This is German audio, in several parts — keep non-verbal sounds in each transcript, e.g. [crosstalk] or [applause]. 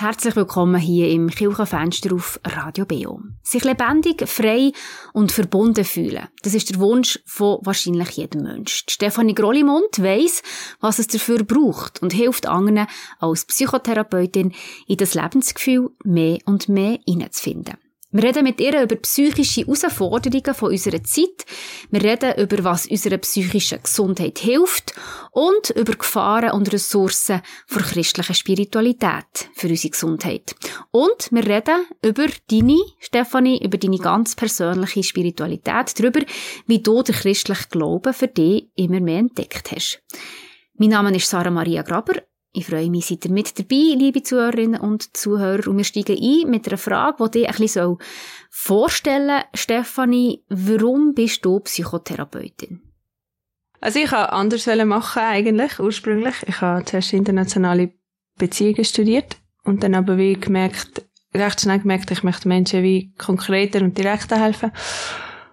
Herzlich willkommen hier im Kirchenfenster auf Radio Beo. Sich lebendig, frei und verbunden fühlen. Das ist der Wunsch von wahrscheinlich jedem Mensch. Stefanie Grollimund weiss, was es dafür braucht und hilft anderen als Psychotherapeutin in das Lebensgefühl mehr und mehr hineinzufinden. Wir reden mit ihr über psychische Herausforderungen von unserer Zeit. Wir reden über, was unserer psychischen Gesundheit hilft und über Gefahren und Ressourcen für christliche Spiritualität für unsere Gesundheit. Und wir reden über deine, Stefanie, über deine ganz persönliche Spiritualität, darüber, wie du den christlichen Glauben für dich immer mehr entdeckt hast. Mein Name ist Sarah Maria Graber ich freue mich, seid ihr mit dabei, liebe Zuhörerinnen und Zuhörer. Und wir steigen ein mit einer Frage, die dich ein bisschen vorstellen soll. Stefanie, warum bist du Psychotherapeutin? Also ich habe anders machen eigentlich, ursprünglich. Ich habe zuerst internationale Beziehungen studiert und dann aber wie gemerkt, recht schnell gemerkt, ich möchte Menschen wie konkreter und direkter helfen.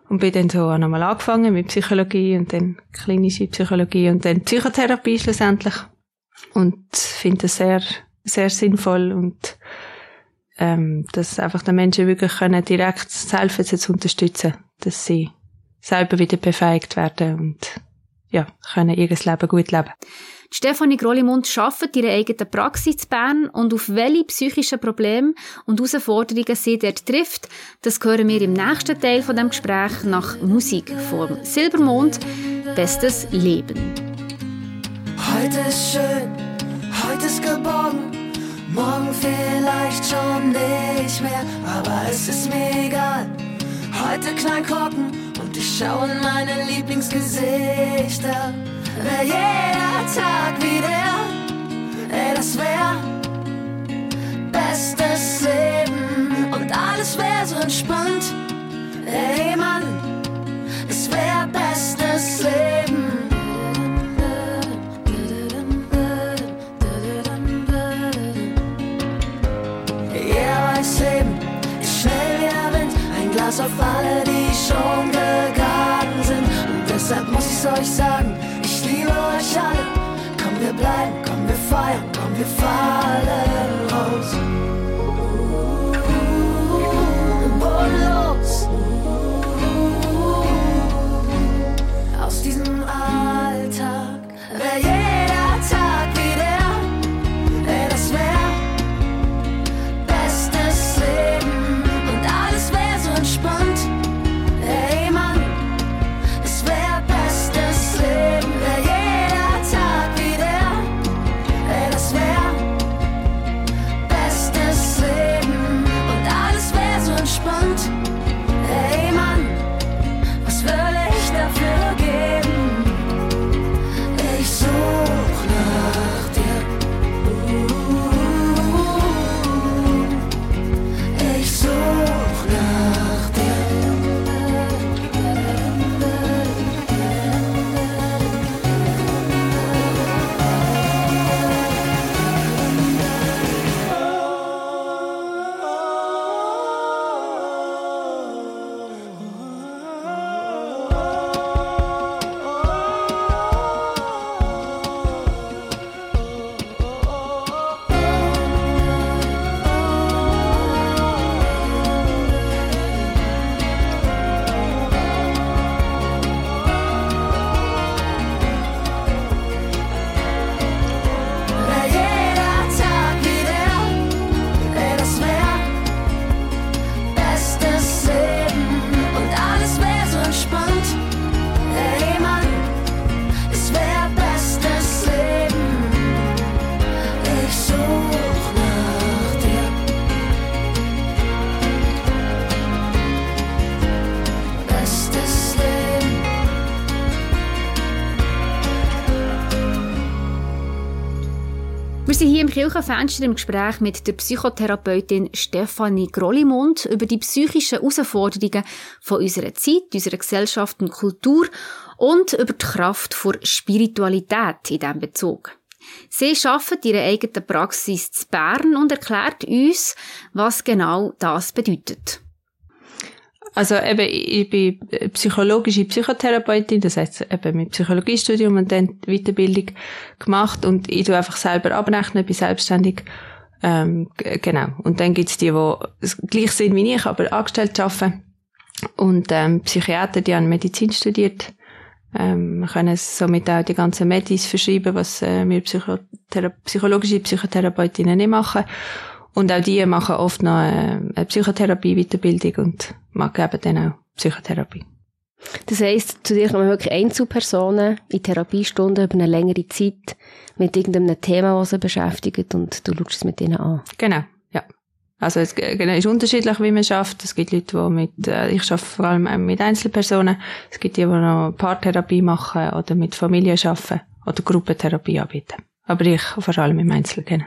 Und bin dann so nochmal angefangen mit Psychologie und dann klinische Psychologie und dann Psychotherapie schlussendlich und finde das sehr, sehr sinnvoll und ähm, dass einfach den Menschen wirklich können direkt helfen, sie zu unterstützen, dass sie selber wieder befähigt werden und ja, können ihr Leben gut leben. Stefanie Grollimund arbeitet ihre eigene Praxis in Bern und auf welche psychischen Probleme und Herausforderungen sie dort trifft, das hören wir im nächsten Teil von dem Gespräch nach Musik vom Silbermond Bestes Leben. Heute ist schön Heute ist geborgen, morgen vielleicht schon nicht mehr, aber es ist mir egal. Heute knallen Korken und ich schaue in meine Lieblingsgesichter. Wär jeder Tag wie der, ey, das wär bestes Leben und alles wär so entspannt. Ey, Mann, alle, die schon gegangen sind. Und deshalb muss ich's euch sagen, ich liebe euch alle. Komm, wir bleiben, komm, wir feiern, komm, wir fallen Kirchenfenster im Gespräch mit der Psychotherapeutin Stefanie Grollimund über die psychischen Herausforderungen von unserer Zeit, unserer Gesellschaft und Kultur und über die Kraft der Spiritualität in diesem Bezug. Sie arbeitet ihre eigene Praxis zu Bern und erklärt uns, was genau das bedeutet. Also eben, ich bin psychologische Psychotherapeutin, das heißt eben mit Psychologiestudium und dann Weiterbildung gemacht und ich tue einfach selber abrechnen, bin selbstständig Ähm, genau. Und dann gibt's die, die gleich sind wie ich, aber angestellt arbeiten. Und ähm, Psychiater, die haben Medizin studiert. Ähm, können somit auch die ganzen Medis verschreiben, was äh, wir Psychothera psychologische Psychotherapeutinnen nicht machen. Und auch die machen oft noch äh, eine Psychotherapie-Weiterbildung und geben dann auch Psychotherapie. Das heisst, zu dir kommen wirklich Einzelpersonen in Therapiestunden über eine längere Zeit mit irgendeinem Thema, das sie beschäftigt und du schaust es mit ihnen an. Genau, ja. Also es genau, ist unterschiedlich, wie man schafft. Es gibt Leute, die mit, äh, ich arbeite vor allem mit Einzelpersonen. Es gibt die, die noch Paartherapie machen oder mit Familien arbeiten oder Gruppentherapie anbieten. Aber ich vor allem im Einzel, genau.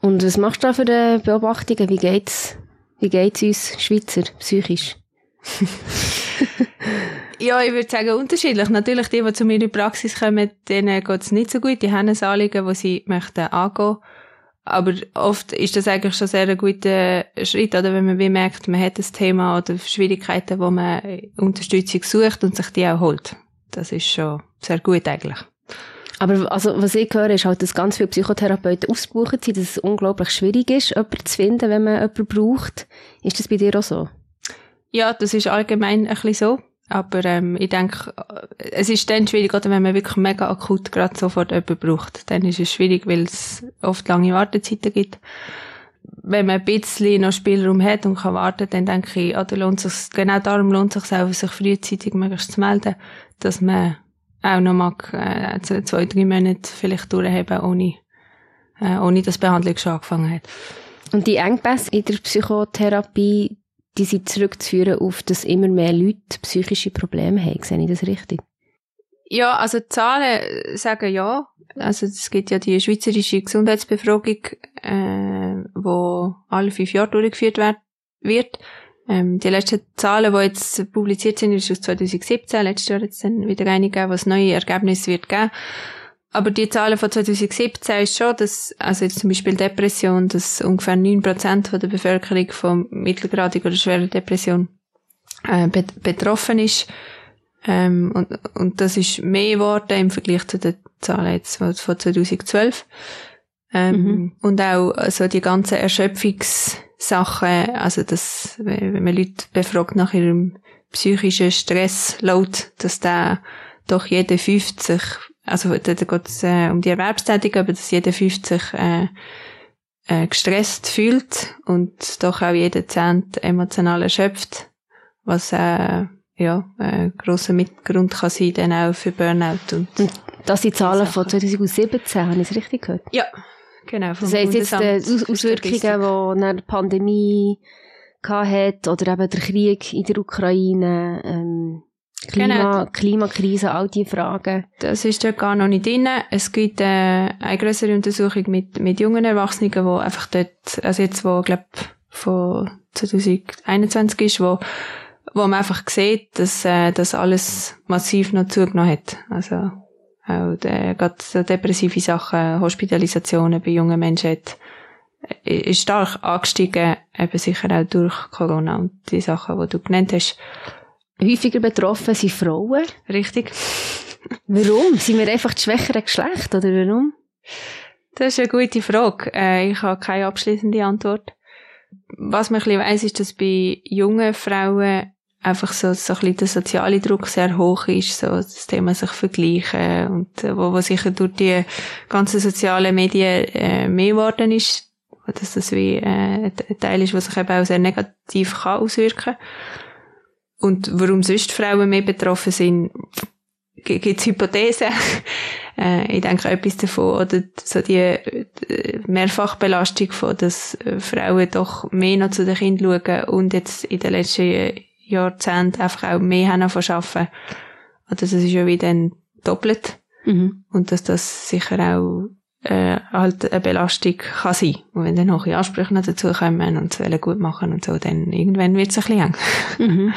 Und was machst du da für Beobachtungen? Wie geht's, wie geht's uns Schweizer psychisch? [laughs] ja, ich würde sagen, unterschiedlich. Natürlich, die, die zu mir in die Praxis kommen, denen geht es nicht so gut. Die haben ein Anliegen, das sie möchten angehen. Aber oft ist das eigentlich schon sehr ein guter Schritt, oder? Wenn man wie merkt, man hat ein Thema oder Schwierigkeiten, wo man Unterstützung sucht und sich die auch holt. Das ist schon sehr gut eigentlich. Aber also, was ich höre, ist halt, dass ganz viele Psychotherapeuten ausgebucht sind, dass es unglaublich schwierig ist, jemanden zu finden, wenn man jemanden braucht. Ist das bei dir auch so? Ja, das ist allgemein ein bisschen so. Aber ähm, ich denke, es ist dann schwierig, oder wenn man wirklich mega akut gerade sofort jemanden braucht. Dann ist es schwierig, weil es oft lange Wartezeiten gibt. Wenn man ein bisschen noch Spielraum hat und kann warten, dann denke ich, oder lohnt sich, genau darum lohnt es sich auch, sich frühzeitig möglichst zu melden, dass man auch noch mag, äh, zwei, drei Monate vielleicht durchhaben, ohne, äh, ohne dass die Behandlung schon angefangen hat. Und die Engpässe in der Psychotherapie, die sind zurückzuführen auf, dass immer mehr Leute psychische Probleme haben. Sehe ich das richtig? Ja, also die Zahlen sagen ja. Also es gibt ja die schweizerische Gesundheitsbefragung, äh, wo alle fünf Jahre durchgeführt wird. Ähm, die letzten Zahlen, die jetzt publiziert sind, ist aus 2017. Letztes Jahr es dann wieder einige was neue Ergebnisse wird geben. Aber die Zahlen von 2017 ist schon, dass, also jetzt zum Beispiel Depression, dass ungefähr 9% von der Bevölkerung von mittelgradiger oder schwerer Depression äh, betroffen ist. Ähm, und, und das ist mehr geworden im Vergleich zu den Zahlen jetzt von 2012. Ähm, mhm. Und auch also die ganzen Erschöpfungssachen, also das, wenn man Leute befragt nach ihrem psychischen Stressload, dass da doch jede 50 also da geht es äh, um die Erwerbstätigkeit, aber dass jeder 50 äh, äh, gestresst fühlt und doch auch jeder Zehnt emotional erschöpft, was äh, ja, ein grosser Mitgrund kann sein, dann auch für Burnout. Und, und das sind Zahlen von 2017, habe ich es richtig gehört? Ja, genau. Das heisst jetzt die Auswirkungen, die eine Pandemie hat oder eben der Krieg in der Ukraine, ähm, Klima, genau. Klimakrise, all diese Fragen. Das ist dort gar noch nicht drin. Es gibt äh, eine größere Untersuchung mit, mit jungen Erwachsenen, die einfach dort, also jetzt, wo, glaub, von 2021 ist, wo, wo man einfach sieht, dass äh, das alles massiv noch zugenommen hat. Also auch der, gerade so depressive Sachen, Hospitalisationen bei jungen Menschen hat, äh, ist stark angestiegen, eben sicher auch durch Corona und die Sachen, die du genannt hast. Häufiger betroffen sind Frauen. Richtig. Warum? Sind wir einfach das schwächere Geschlecht, oder warum? Das ist eine gute Frage. Äh, ich habe keine abschließende Antwort. Was man ein bisschen weiss, ist, dass bei jungen Frauen einfach so, so ein bisschen der soziale Druck sehr hoch ist, so das Thema sich vergleichen und äh, wo, wo sicher durch die ganzen sozialen Medien äh, mehr geworden ist, dass das wie äh, ein Teil ist, was sich eben auch sehr negativ kann auswirken. Und warum sonst Frauen mehr betroffen sind, gibt es Hypothesen. [laughs] äh, ich denke etwas davon, oder so die äh, Mehrfachbelastung von, dass äh, Frauen doch mehr noch zu den Kindern schauen und jetzt in den letzten Jahrzehnten einfach auch mehr haben von arbeiten. Oder das ist ja wieder doppelt. Mhm. Und dass das sicher auch äh, halt eine Belastung kann sein. Und wenn dann noch Ansprüche noch dazu kommen und es gut machen und so, dann irgendwann wird es ein bisschen eng. Mhm.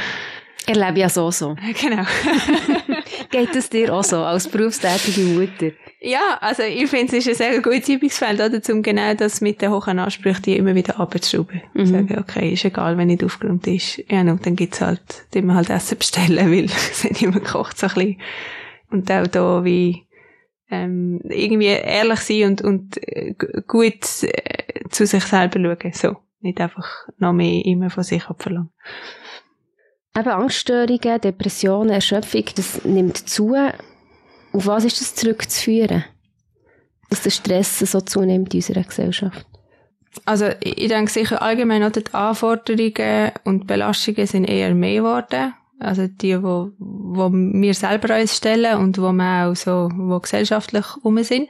Erlebe ja so so. [laughs] Genau. [laughs] Geht es dir auch so, als berufstätige Mutter? Ja, also ich finde, es ist ein sehr gutes Übungsfeld, oder, um genau das mit den hohen Ansprüchen die immer wieder abzuschrauben. Mhm. Sagen, okay, ist egal, wenn nicht aufgeräumt ist. Ja, und dann gibt's halt, die wir halt Essen bestellen, [laughs] weil es nicht immer gekocht, so ein bisschen. Und auch da, wie, ähm, irgendwie ehrlich sein und, und äh, gut äh, zu sich selber schauen. So. Nicht einfach noch mehr immer von sich abverlangen. Eben Angststörungen, Depressionen, Erschöpfung, das nimmt zu. Auf was ist das zurückzuführen? Dass der Stress so zunimmt in unserer Gesellschaft? Also ich denke sicher allgemein auch die Anforderungen und Belastungen sind eher mehr geworden. Also die, wo, wo wir selber uns stellen und wo wir auch so, wo gesellschaftlich um sind.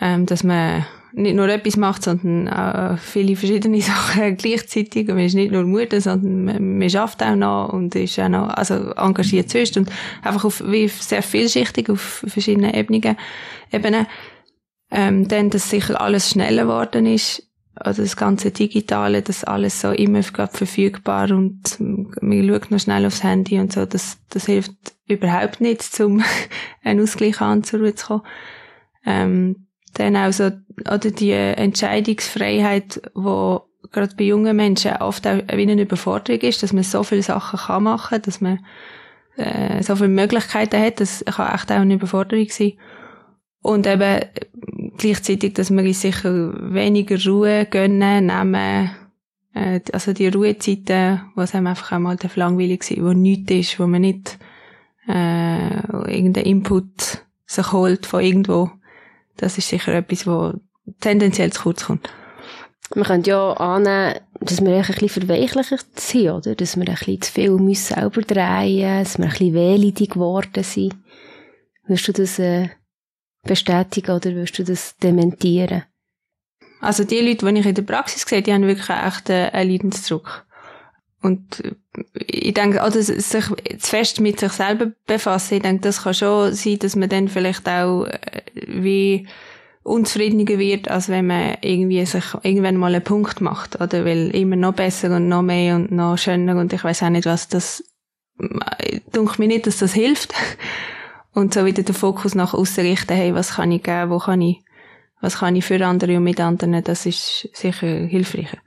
Ähm, dass man nicht nur etwas macht, sondern auch viele verschiedene [laughs] Sachen gleichzeitig. Man ist nicht nur Mutter, sondern man, man schafft auch noch und ist auch noch, also engagiert sonst und einfach auf, wie sehr vielschichtig auf verschiedenen Ebenen, Ebenen. Ähm, dann, dass sicher alles schneller geworden ist, also das ganze Digitale, das alles so immer verfügbar und man schaut noch schnell aufs Handy und so, das, das hilft überhaupt nicht, [laughs] um einen Ausgleich anzukommen. Ähm, dann auch so, oder die Entscheidungsfreiheit, wo gerade bei jungen Menschen oft auch wie eine Überforderung ist, dass man so viele Sachen kann machen, dass man äh, so viele Möglichkeiten hat, das kann echt auch eine Überforderung sein. Und eben gleichzeitig, dass man sicher weniger Ruhe gönnen, nehmen, äh, also die Ruhezeiten, wo es einem einfach einmal langweilig ist, wo nichts ist, wo man nicht äh, irgendeinen Input sich holt von irgendwo. Das ist sicher etwas, wo tendenziell zu kurz kommt. Man könnte ja annehmen, dass wir ein bisschen verweichlicht sind, oder? Dass wir ein bisschen zu viel müssen selber drehen dass wir ein bisschen wehleidig geworden sind. Würdest du das äh, bestätigen oder würdest du das dementieren? Also die Leute, die ich in der Praxis sehe, die haben wirklich echt einen Leidensdruck. Und ich denke, also sich zu fest mit sich selber befassen, ich denke, das kann schon sein, dass man dann vielleicht auch äh, wie unzufriedener wird, als wenn man irgendwie sich irgendwann mal einen Punkt macht, oder? Weil immer noch besser und noch mehr und noch schöner und ich weiß auch nicht, was das, äh, denke mir nicht, dass das hilft. [laughs] Und so wieder den Fokus nach außen richten, hey, was kann ich geben, wo kann ich, was kann ich für andere und mit anderen, das ist sicher hilfreicher.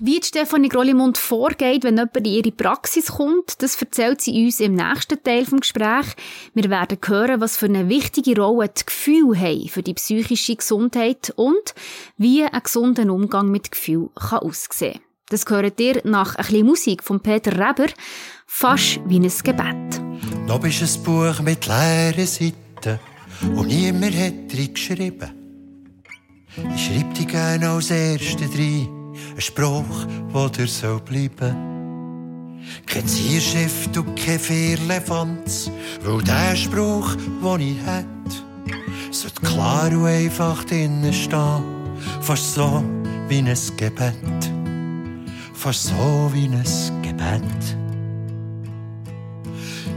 Wie Stefanie Grollimund vorgeht, wenn jemand in ihre Praxis kommt, das erzählt sie uns im nächsten Teil des Gesprächs. Wir werden hören, was für eine wichtige Rolle die Gefühle haben für die psychische Gesundheit und wie ein gesunder Umgang mit Gefühlen kann aussehen Das gehört ihr nach ein bisschen Musik von Peter Reber, fast wie ein Gebet. Da bist ein Buch mit leeren Seiten und niemand hat drin geschrieben. Ich schreib dich gerne als Erste drin, ein Spruch, wo dir soll bleiben. Kein Zierschiff und kein Vierlefanz, weil der Spruch, den ich hätt, sollte klar und einfach drinnen stehen, fast so wie ein Gebet. Fast so wie ein Gebet.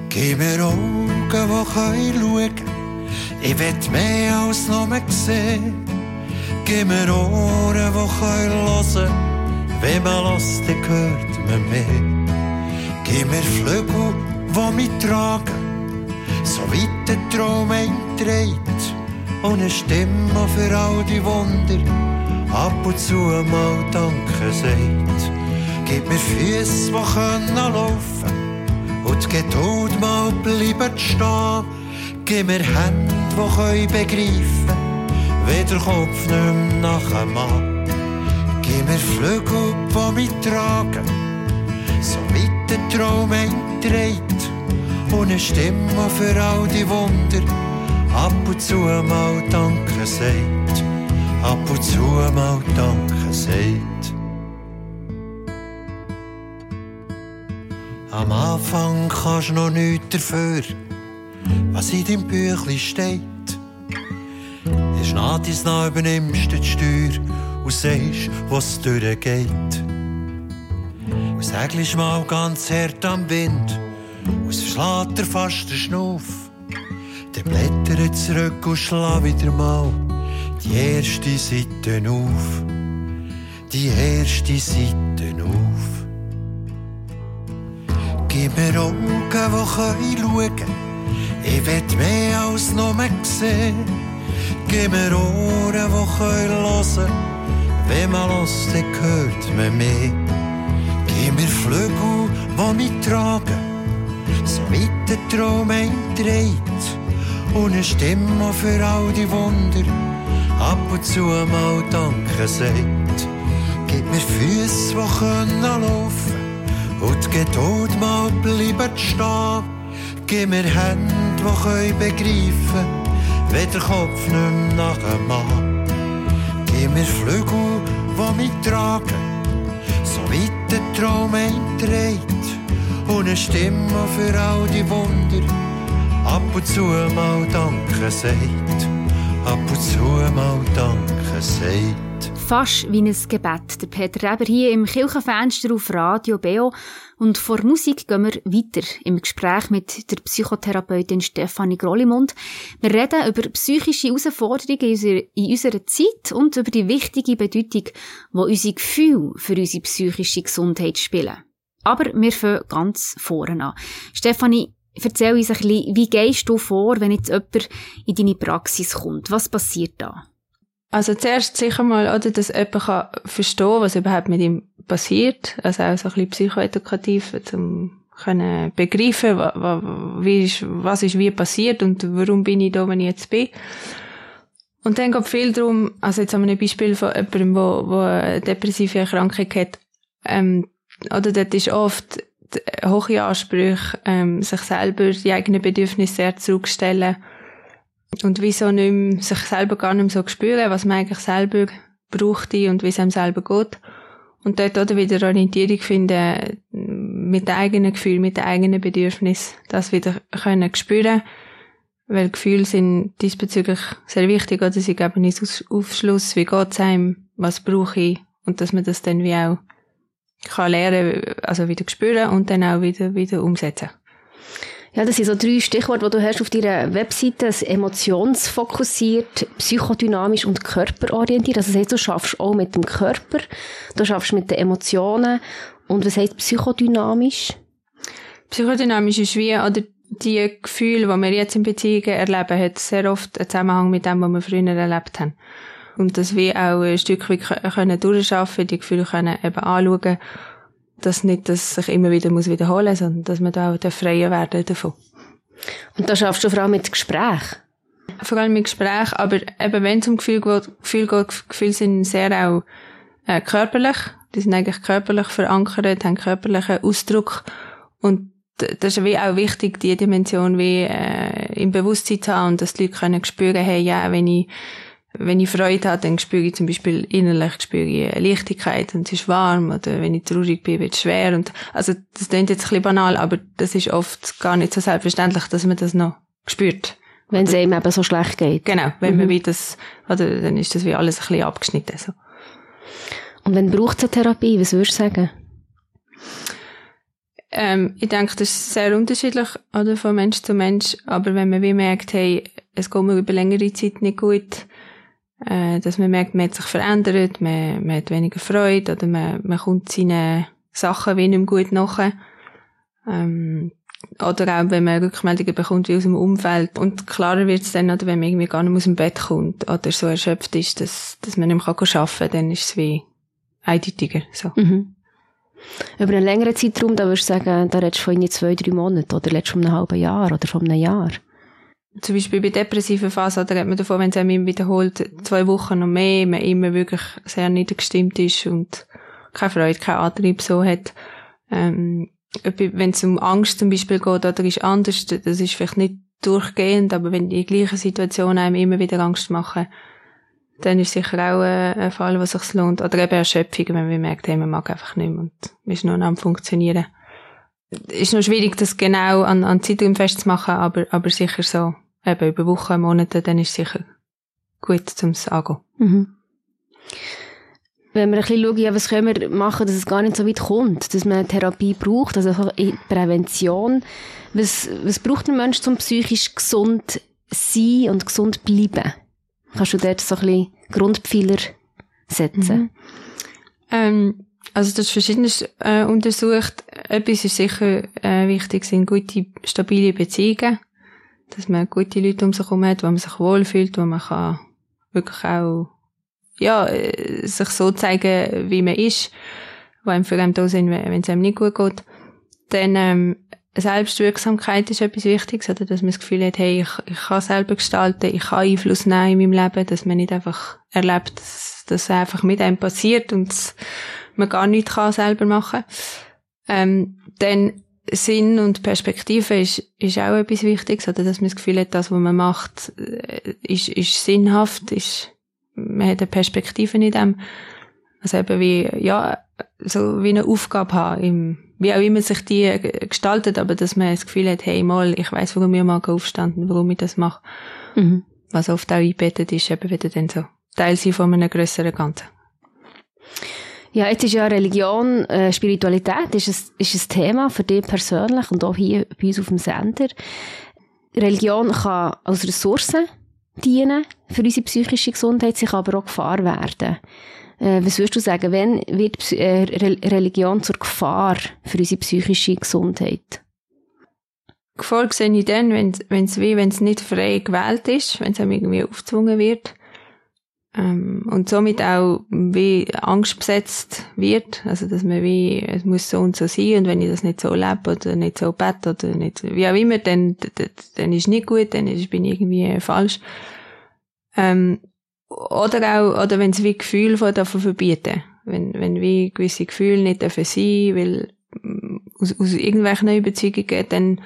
Gib mir Augen, die schauen können. Ich will mehr als nur sehen. Gib mir Ohren, die hören können. Wenn man lässt, dann hört man mehr. Gib mir Flügel, die mich tragen, so weit der Traum einträgt. Und eine Stimme für all die Wunder, ab und zu mal Danke sagt. Gib mir Füße, die können laufen und die Geduld mal bleiben stehen. Gib mir Hände, die können begreifen, wie der Kopf nicht mehr nachher macht. Gib mir Flügel, die mich tragen, so weit der Traum einträgt. Und eine Stimme für all die Wunder, ab und zu mal Danke sagt. Ab und zu mal Danke sagt. Am Anfang kannst du noch nichts dafür, was in deinem Büchlein steht. Ist nach übernimmst du die Steuer und sagst, was durchgeht. Und segelst mal ganz hart am Wind, und verschlägt dir fast den Schnuff. Dann blätter zurück und schlag wieder mal die erste Seite auf. Die erste Seite auf. Gib mir Augen, die schauen können. Ich will mehr als nur sehen. Gib mir Ohren, die hören können. Wenn man hört, dann hört man mehr. Gib mir Flügel, die mich tragen, so weit der Traum einträgt. und eine Stimme für all die Wunder ab und zu mal Danke sagt. Gib mir Füße, die können laufen und die Geduld mal bleiben stehen. Gib mir Hände, die können begreifen, wenn der Kopf nicht mehr nachher macht. Gib mir Flügel, die mich tragen, so weit der Traum einträgt. Und eine Stimme für all die Wunder, ab und zu mal Danke sagt. Ab und zu mal Danke sagt fast wie ein Gebet. Der Peter Reber hier im Kirchenfenster auf Radio Beo. Und vor Musik gehen wir weiter im Gespräch mit der Psychotherapeutin Stefanie Grollimund. Wir reden über psychische Herausforderungen in unserer, Zeit und über die wichtige Bedeutung, die unsere Gefühle für unsere psychische Gesundheit spielen. Aber wir fangen ganz vorne an. Stefanie, erzähl uns ein bisschen, wie gehst du vor, wenn jetzt jemand in deine Praxis kommt? Was passiert da? Also zuerst sicher mal, oder, dass jemand kann verstehen was überhaupt mit ihm passiert. Also auch so ein bisschen psychoedukativ, um können begreifen, wie ist, was ist wie passiert und warum bin ich da, wenn ich jetzt bin. Und dann geht viel darum, also jetzt haben wir ein Beispiel von jemandem, wo, wo eine depressive Erkrankung hat, ähm, oder dort ist oft hohe Ansprüche, ähm, sich selber die eigenen Bedürfnisse sehr zurückstellen und wieso nicht mehr, sich selber gar nicht mehr so spüren, was man eigentlich selber brauchte und wie es einem selber geht. Und dort oder wieder Orientierung finden mit den eigenen Gefühlen, mit den eigenen Bedürfnissen, das wieder können spüren. Weil Gefühle sind diesbezüglich sehr wichtig, oder sie geben uns Aufschluss, wie geht's einem, was brauche ich, und dass man das dann wie auch kann lernen, also wieder spüren und dann auch wieder, wieder umsetzen. Ja, das sind so drei Stichworte, die du hast auf deiner Webseite. Das emotionsfokussiert, psychodynamisch und körperorientiert. Also das heißt, du schaffst auch mit dem Körper, du schaffst mit den Emotionen. Und was heißt psychodynamisch? Psychodynamisch ist wie, oder die Gefühle, die wir jetzt in Beziehungen erleben, hat sehr oft einen Zusammenhang mit dem, was wir früher erlebt haben. Und das wie auch ein Stück weit können die Gefühle können eben anschauen dass nicht das sich immer wieder muss wiederholen muss, sondern dass man da auch freier werden davon. Und da schaffst du vor allem mit Gespräch? Vor allem mit Gespräch, aber eben wenn es um Gefühl geht, Gefühl geht, Gefühle sind sehr auch äh, körperlich. Die sind eigentlich körperlich verankert, haben körperlichen Ausdruck und das ist wie auch wichtig, die Dimension wie äh, im Bewusstsein zu haben und dass die Leute können spüren, hey, ja, wenn ich wenn ich Freude habe, dann spüre ich zum Beispiel innerlich spüre ich eine Leichtigkeit und es ist warm oder wenn ich traurig bin, wird es schwer und also das klingt jetzt ein bisschen banal, aber das ist oft gar nicht so selbstverständlich, dass man das noch spürt. Wenn es einem eben so schlecht geht. Genau, wenn mhm. man wie das, oder dann ist das wie alles ein bisschen abgeschnitten. So. Und wenn braucht es eine Therapie, was würdest du sagen? Ähm, ich denke, das ist sehr unterschiedlich, oder, von Mensch zu Mensch, aber wenn man wie merkt, hey, es geht mir über längere Zeit nicht gut, äh, dass man merkt, man hat sich verändert, man, man hat weniger Freude oder man, man kommt seinen Sachen wie nicht mehr gut nach. Ähm, oder auch, wenn man Rückmeldungen bekommt wie aus dem Umfeld. Und klarer wird es dann, oder wenn man irgendwie gar nicht aus dem Bett kommt oder so erschöpft ist, dass, dass man nicht mehr arbeiten kann, dann ist es wie eindeutiger. So. Mhm. Über einen längeren Zeitraum, da würdest du sagen, da redest du von zwei, drei Monaten oder du von einem halben Jahr oder von einem Jahr? Zum Beispiel bei depressiven Phasen, da redet man davon, wenn es einem wiederholt, zwei Wochen noch mehr, man immer wirklich sehr niedergestimmt ist und keine Freude, keinen Antrieb so hat. Ähm, wenn es um Angst zum Beispiel geht, oder ist anders, das ist vielleicht nicht durchgehend, aber wenn die gleichen Situationen einem immer wieder Angst machen, dann ist sicher auch ein Fall, was sich lohnt. Oder eben Erschöpfung, wenn man merkt, hey, man mag einfach nicht mehr und ist nur noch am Funktionieren. Ist noch schwierig, das genau an, an Zeitraum festzumachen, aber, aber sicher so eben über Wochen, Monate, dann ist es sicher gut zum Sagen. Mhm. Wenn wir ein bisschen schauen, ja, was können wir machen, dass es gar nicht so weit kommt, dass man Therapie braucht, also Prävention. Was, was braucht ein Mensch, um psychisch gesund sein und gesund bleiben? Kannst du dort so ein bisschen Grundpfeiler setzen? Mhm. Ähm, also das ist verschiedenes äh, untersucht. Etwas ist sicher äh, wichtig, sind gute, stabile Beziehungen dass man gute Leute um sich herum hat, wo man sich wohlfühlt, wo man kann wirklich auch, ja, äh, sich so zeigen, wie man ist, wo einem für einen da sind, wenn es einem nicht gut geht. Dann, ähm, Selbstwirksamkeit ist etwas Wichtiges, oder dass man das Gefühl hat, hey, ich, ich kann selber gestalten, ich kann Einfluss nehmen in meinem Leben, dass man nicht einfach erlebt, dass das einfach mit einem passiert und man gar nichts kann selber machen. Ähm, dann Sinn und Perspektive ist, ist auch etwas Wichtiges, oder dass man das Gefühl hat, das, was man macht, äh, ist, ist sinnhaft, ist, man hat eine Perspektive in dem. Also eben wie, ja, so wie eine Aufgabe haben, im, wie auch immer sich die gestaltet, aber dass man das Gefühl hat, hey, mal, ich weiß, warum ich mal aufstanden, warum ich das mache. Mhm. Was oft auch eingebettet ist, eben wieder dann so Teil sein von einem grösseren Ganzen. Ja, jetzt ist ja Religion, äh, Spiritualität ist ein, ist ein Thema für dich persönlich und auch hier bei uns auf dem Sender. Religion kann als Ressource dienen für unsere psychische Gesundheit, kann aber auch Gefahr werden. Äh, was würdest du sagen, wenn wird äh, Religion zur Gefahr für unsere psychische Gesundheit? Gefahr sehe ich dann, wenn es wenn es nicht frei gewählt ist, wenn es irgendwie aufgezwungen wird. Ähm, und somit auch wie Angst besetzt wird. Also, dass man wie, es muss so und so sein, und wenn ich das nicht so lebe, oder nicht so bete, oder nicht, wie auch immer, dann, dann, dann ist nicht gut, dann ist, bin ich irgendwie falsch. Ähm, oder auch, oder wenn es wie Gefühle von davon verbieten. Wenn, wenn wie gewisse Gefühle nicht dürfen sein, weil, mm, aus, aus irgendwelchen Überzeugungen, dann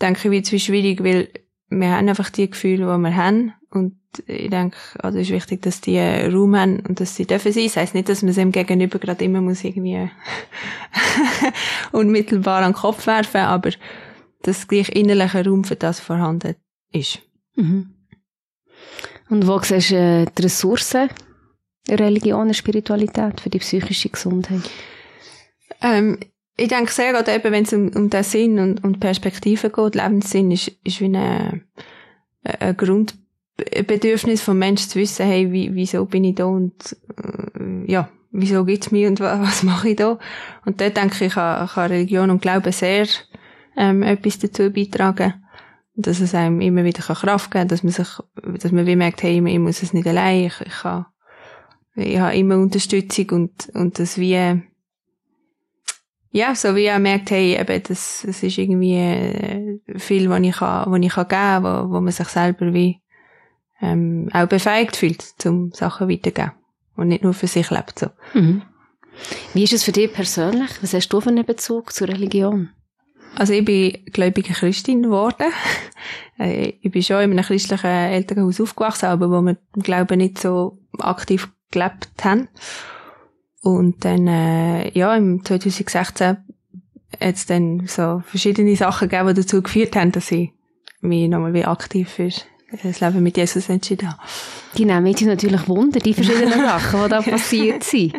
denke ich, wird es schwierig, weil wir haben einfach die Gefühle, die wir haben. Und ich denke, also es ist wichtig, dass die Raum haben und dass sie dürfen sein. Das heisst nicht, dass man es ihm gegenüber gerade immer muss irgendwie [laughs] unmittelbar an den Kopf werfen, aber dass gleich innerlicher Raum für das vorhanden ist. Mhm. Und wo siehst du äh, die Ressourcen Religion und Spiritualität für die psychische Gesundheit? Ähm, ich denke sehr, gerade eben, wenn es um, um den Sinn und, und Perspektive geht, Lebenssinn ist, ist wie eine, ein Grundbedürfnis vom Menschen zu wissen, hey, wie, wieso bin ich da und äh, ja, wieso gibt's mich und was, [laughs] was mache ich da? Und dort denke ich, kann, kann Religion und Glaube sehr ähm, etwas dazu beitragen dass es einem immer wieder Kraft geben kann, dass man sich, dass man wie merkt, hey, ich muss es nicht allein, ich, ich, kann, ich habe immer Unterstützung und, und das wie, ja, so wie er merkt, hey, eben, das, das ist irgendwie äh, viel, was ich kann, was ich kann geben, wo, wo man sich selber wie, ähm, auch befähigt fühlt, zum Sachen weiterzugeben. Und nicht nur für sich lebt, so. Mhm. Wie ist es für dich persönlich? Was hast du für einen Bezug zur Religion? Also ich bin gläubige Christin geworden. [laughs] Äh, ich bin schon in einem christlichen Elternhaus aufgewachsen, aber wo wir Glaube nicht so aktiv gelebt haben. Und dann, äh, ja, im 2016 hat es dann so verschiedene Sachen gegeben, die dazu geführt haben, dass ich mich nochmal wie aktiv für das Leben mit Jesus entschieden habe. Die nehmen mich natürlich Wunder, die verschiedenen [laughs] Sachen, die da passiert sind.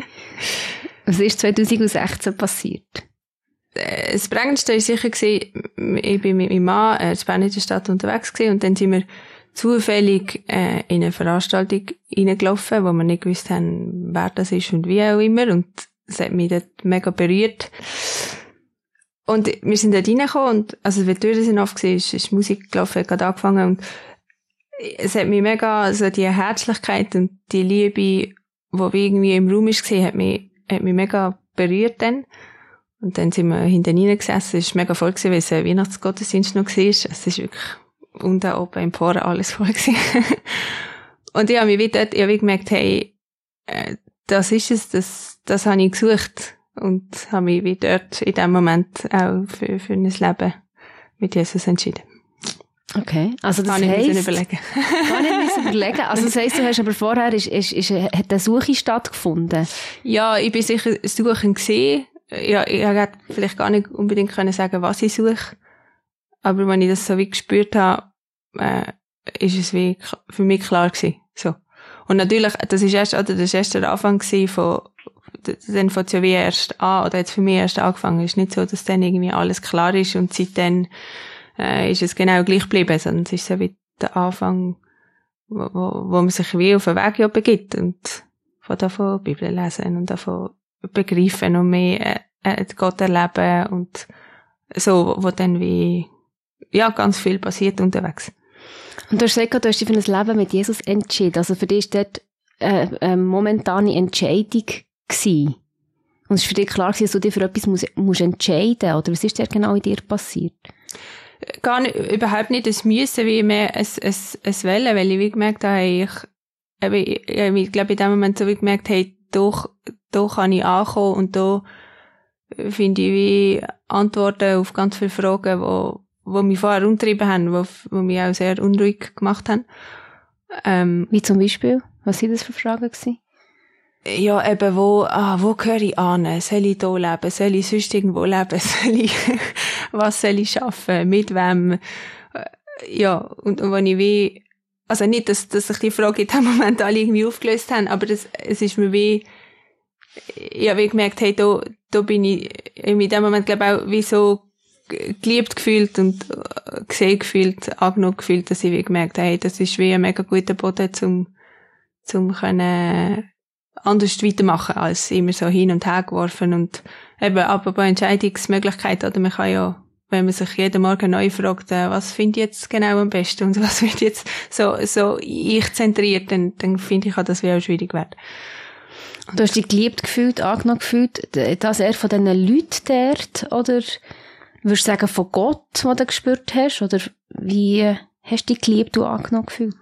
Was ist 2016 passiert? Äh, das Prägendste war sicher, gewesen, ich bin mit meinem Mann äh, in Spanien Stadt unterwegs gewesen, und dann sind wir zufällig äh, in eine Veranstaltung reingelaufen, wo wir nicht gewusst haben, wer das ist und wie auch immer. Und es hat mich dort mega berührt. Und wir sind dort reingekommen und, also, die Türen sind offen gewesen, ist, ist Musik gelaufen, hat gerade angefangen und es hat mich mega, also die Herzlichkeit und die Liebe, die irgendwie im Raum ist, hat mich, hat mich mega berührt dann. Und dann sind wir hinten reingesessen. Es war mega voll, gewesen, weil es ein Weihnachtsgottesdienst noch war. Es ist wirklich unten oben im Poren alles voll. [laughs] Und ich habe mich wieder ich habe gemerkt, hey, äh, das ist es, das, das habe ich gesucht. Und habe mich wie dort in dem Moment auch für, für ein Leben mit Jesus entschieden. Okay, also das kann heisst... Ich überlegen. [laughs] kann ich überlegen. Also das heisst, du hast aber vorher, ist, ist, ist, hat eine Suche stattgefunden? Ja, ich bin sicher suchen gesehen ja, ich hätte vielleicht gar nicht unbedingt können sagen, was ich suche. Aber wenn ich das so wie gespürt habe, äh, ist es wie für mich klar gewesen. So. Und natürlich, das ist erst, oder das ist erst der Anfang gewesen von, dann fängt es ja wie erst an, oder jetzt für mich erst angefangen. Es ist nicht so, dass dann irgendwie alles klar ist und seitdem, äh, ist es genau gleich geblieben, sondern es ist so wie der Anfang, wo, wo, wo man sich wie auf den Weg ja begibt und von davon Bibel lesen und davon begreifen und mehr äh, Gott erleben und so, wo dann wie, ja, ganz viel passiert unterwegs. Und du hast gesagt, du hast dich für ein Leben mit Jesus entschieden. Also für dich ist dort äh, eine momentane Entscheidung gewesen. Und es war für dich klar, dass du dich für etwas musst, musst entscheiden oder was ist dir genau in dir passiert? Gar nicht, überhaupt nicht das Müssen, wie mehr es, es, es Wellen, weil ich wie gemerkt habe, ich, ich, ich glaube in dem Moment so wie gemerkt, hey, doch, da kann ich ankommen und da finde ich wie Antworten auf ganz viele Fragen, wo, wo mich vorher umtrieben haben, wo, wo mich auch sehr unruhig gemacht haben. Ähm, Wie zum Beispiel? Was sind das für Fragen gewesen? Ja, eben, wo, ah, wo gehöre ich an? Soll ich hier leben? Soll ich sonst irgendwo leben? [laughs] Soll ich, was soll ich schaffen? Mit wem? Ja, und, und wenn ich wie, also nicht, dass, dass sich die Frage in dem Moment alle irgendwie aufgelöst haben, aber das, es ist mir wie, ich habe gemerkt, hey, da, da bin ich in dem Moment, glaube ich, auch wie so geliebt gefühlt und äh, gesehen gefühlt, angenommen gefühlt, dass ich wie gemerkt habe, hey, das ist wie ein mega guter Boden, zum, zum können anders weitermachen, als immer so hin und her geworfen und eben, bei Entscheidungsmöglichkeiten, oder man kann ja, wenn man sich jeden Morgen neu fragt, äh, was finde ich jetzt genau am besten und [laughs] was wird jetzt so, so ich zentriert, dann, dann finde ich auch, dass wir auch schwierig werden. Du hast dich geliebt gefühlt, angenommen gefühlt, dass er von diesen Leuten dort, oder würdest du sagen, von Gott, was du gespürt hast, oder wie hast du dich geliebt und angenommen gefühlt?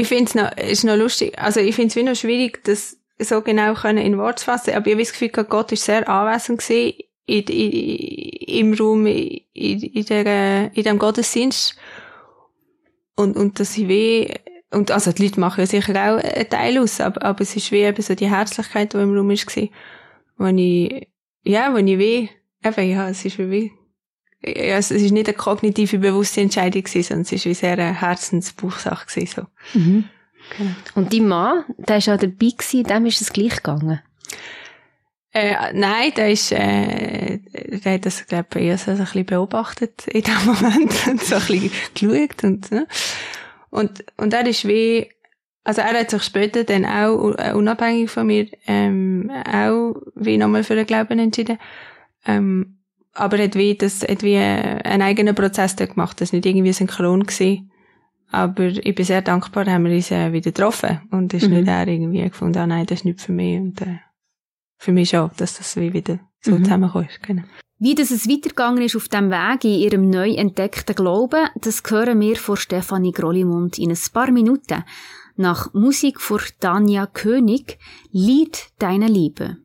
Ich finde es noch, ist noch lustig, also ich finde es wie noch schwierig, das so genau können in Wort zu fassen, aber ich habe das Gefühl, Gott ist sehr anwesend gewesen in, in, im Raum, in, in, der, in dem Gottesdienst. Und, und dass ich wie und also die Leute machen ja sicher auch einen Teil aus, aber, aber es ist wie eben so die Herzlichkeit, die im Raum war, wo ich, ja, wo ich wie, eben, ja, es ist wie, ja, es ist nicht eine kognitive, bewusste Entscheidung gewesen, sondern es ist wie sehr eine Herzensbuchsache gewesen, so. Mhm. Genau. Und dein Mann, der war auch dabei gewesen, dem ist es gleich gegangen? Äh, nein, der ist, äh, der hat das, glaube ich, eher so ein bisschen beobachtet in dem Moment [laughs] und so ein bisschen geschaut und, ne? Und, und er ist wie, also er hat sich später dann auch, uh, unabhängig von mir, ähm, auch wie nochmal für den Glauben entschieden. Ähm, aber er hat wie, das, hat wie einen eigenen Prozess da gemacht, das ist nicht irgendwie synchron gewesen. Aber ich bin sehr dankbar, haben wir uns äh, wieder getroffen. Und es ist mhm. nicht er irgendwie gefunden, ah nein, das ist nicht für mich. Und äh, für mich schon, dass das wie wieder so mhm. zusammenkommt. Genau. Wie das es weitergegangen ist auf dem Weg in ihrem neu entdeckten Glauben, das hören wir von Stefanie Grollimund in ein paar Minuten. Nach Musik von Tanja König, Lied deiner Liebe.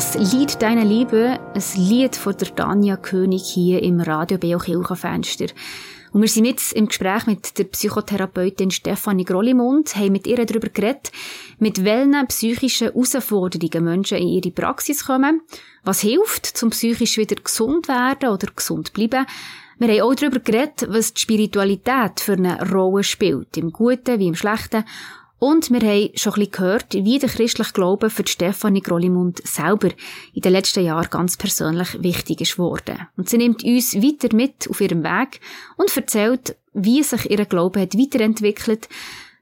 Das Lied Deiner Liebe, ein Lied von der Tanja König hier im Radio Beo Kirchenfenster. Und wir sind jetzt im Gespräch mit der Psychotherapeutin Stefanie Grollimund, haben mit ihr darüber geredet, mit welchen psychischen Herausforderungen Menschen in ihre Praxis kommen, was hilft, zum psychisch wieder gesund werden oder gesund bleiben. Wir haben auch darüber geredet, was die Spiritualität für eine Rolle spielt, im Guten wie im Schlechten und wir haben schon ein bisschen gehört, wie der christliche Glaube für Stefanie Grollimund selber in den letzten Jahren ganz persönlich wichtig ist geworden. Und sie nimmt uns weiter mit auf ihrem Weg und erzählt, wie sich ihr Glaube hat weiterentwickelt,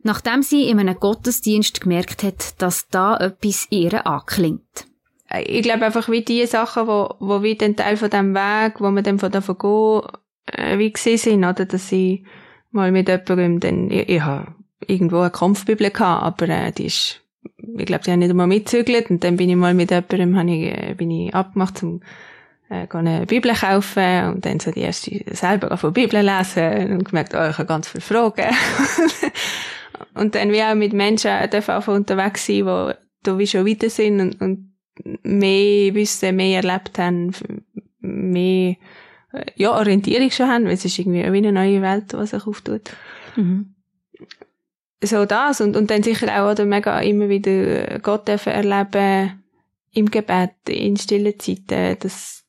nachdem sie in einem Gottesdienst gemerkt hat, dass da etwas ihr anklingt. Ich glaube einfach, wie die Sachen, wo, wo wie den Teil von dem Weg, wo man dann von davon gehen, äh, wie gesehen sind, oder, dass ich mal mit jemandem dann, ich, ich habe irgendwo eine Kampfbibel gehabt, aber äh, die ist, ich glaube, die haben nicht einmal mitzügelt und dann bin ich mal mit jemandem, hab ich, äh, bin ich abgemacht zum äh, eine Bibel kaufen und dann so die erste selber von Bibel lesen und gemerkt, oh, ich habe ganz viele Fragen. [laughs] und dann wie auch mit Menschen dürfen auch unterwegs sein, die da wie schon weiter sind und, und mehr wissen, mehr erlebt haben, mehr äh, ja, Orientierung schon haben, weil es ist irgendwie wie eine neue Welt, die sich auftut. Mhm so das und, und dann sicher auch oder mega immer wieder Gott dürfen erleben im Gebet, in stillen Zeiten, das,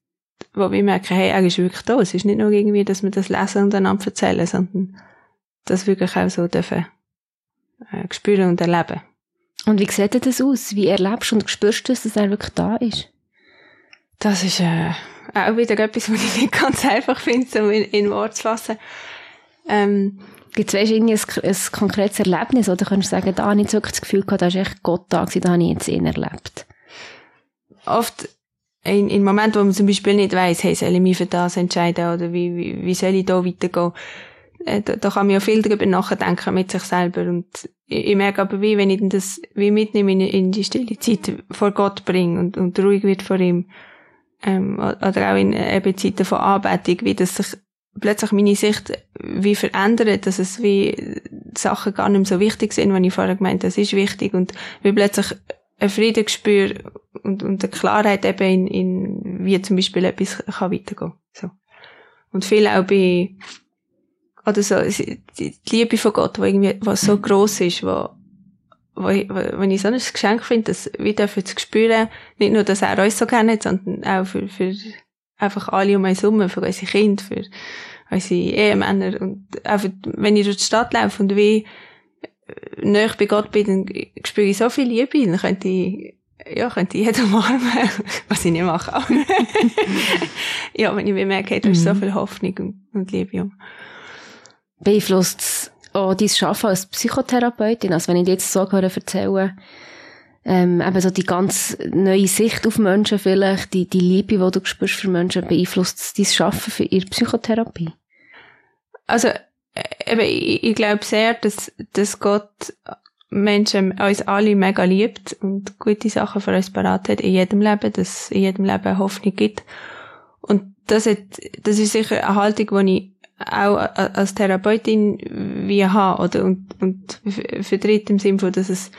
wo wir merken, hey, er ist wirklich da. Es ist nicht nur irgendwie, dass wir das lesen und einander erzählen, sondern das wirklich auch so dürfen äh, spüren und erleben. Und wie sieht das aus? Wie erlebst du und spürst du, dass er wirklich da ist? Das ist äh, auch wieder etwas, [laughs] was ich nicht ganz einfach finde, so in, in Wort zu fassen. Ähm, Gibt es irgendwie ein, ein konkretes Erlebnis oder kannst du sagen, da habe ich wirklich das Gefühl gehabt, da ist echt Gott da da habe ich jetzt ihn erlebt? Oft in, in Momenten, wo man zum Beispiel nicht weiss, hey, soll ich mich für das entscheiden oder wie, wie, wie soll ich da weitergehen? Äh, da, da kann man ja viel darüber nachdenken mit sich selber und ich, ich merke aber wie, wenn ich das wie mitnehme in, in die stille Zeit vor Gott bringe und, und ruhig wird vor ihm, ähm, oder auch in eben Zeiten von Anbetung, wie das sich plötzlich meine Sicht wie verändert, dass es wie Sachen gar nicht mehr so wichtig sind, wenn ich vorher gemeint das ist wichtig und wie plötzlich ein Frieden spüre und, und eine Klarheit eben in, in wie zum Beispiel etwas kann weitergehen. So. Und viel auch bei, oder so, die Liebe von Gott, wo irgendwie, was so groß ist, wo, wo, wenn ich so ein Geschenk finde, dass wir dürfen zu spüren, nicht nur, dass er uns so kennt, sondern auch für, für einfach alle um uns herum, für unsere Kinder, für unsere Ehemänner. Und einfach, wenn ich durch die Stadt laufe und wie näher bei Gott bin, dann spüre ich so viel Liebe, dann könnte ich, ja, könnte ich jeden [laughs] umarmen, was ich nicht mache. [laughs] ja, wenn ich mir merke, hey, da ist so mhm. viel Hoffnung und, und Liebe. Beeinflusst auch dein Arbeiten als Psychotherapeutin? Also wenn ich dir jetzt so höre erzählen, ähm, eben so die ganz neue Sicht auf Menschen vielleicht, die, die Liebe, die du spürst für Menschen, beeinflusst dein Schaffen für ihre Psychotherapie? Also, äh, eben, ich, ich glaube sehr, dass, dass Gott Menschen, uns alle mega liebt und gute Sachen für uns parat hat in jedem Leben, dass es in jedem Leben Hoffnung gibt. Und das, hat, das ist sicher eine Haltung, die ich auch als Therapeutin wie habe, oder, und, und vertritt im Sinne von, dass es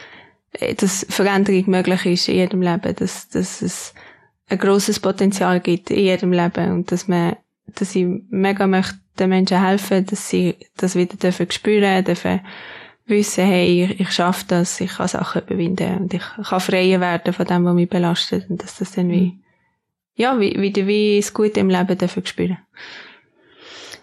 dass Veränderung möglich ist in jedem Leben, dass, dass es ein grosses Potenzial gibt in jedem Leben und dass man, dass ich mega möchte den Menschen helfen, dass sie das wieder dürfen spüren, dürfen wissen, hey, ich, ich schaffe das, ich kann Sachen überwinden und ich kann freier werden von dem, was mich belastet und dass das dann wie, ja, wie, wieder wie das Gute im Leben dürfen spüren.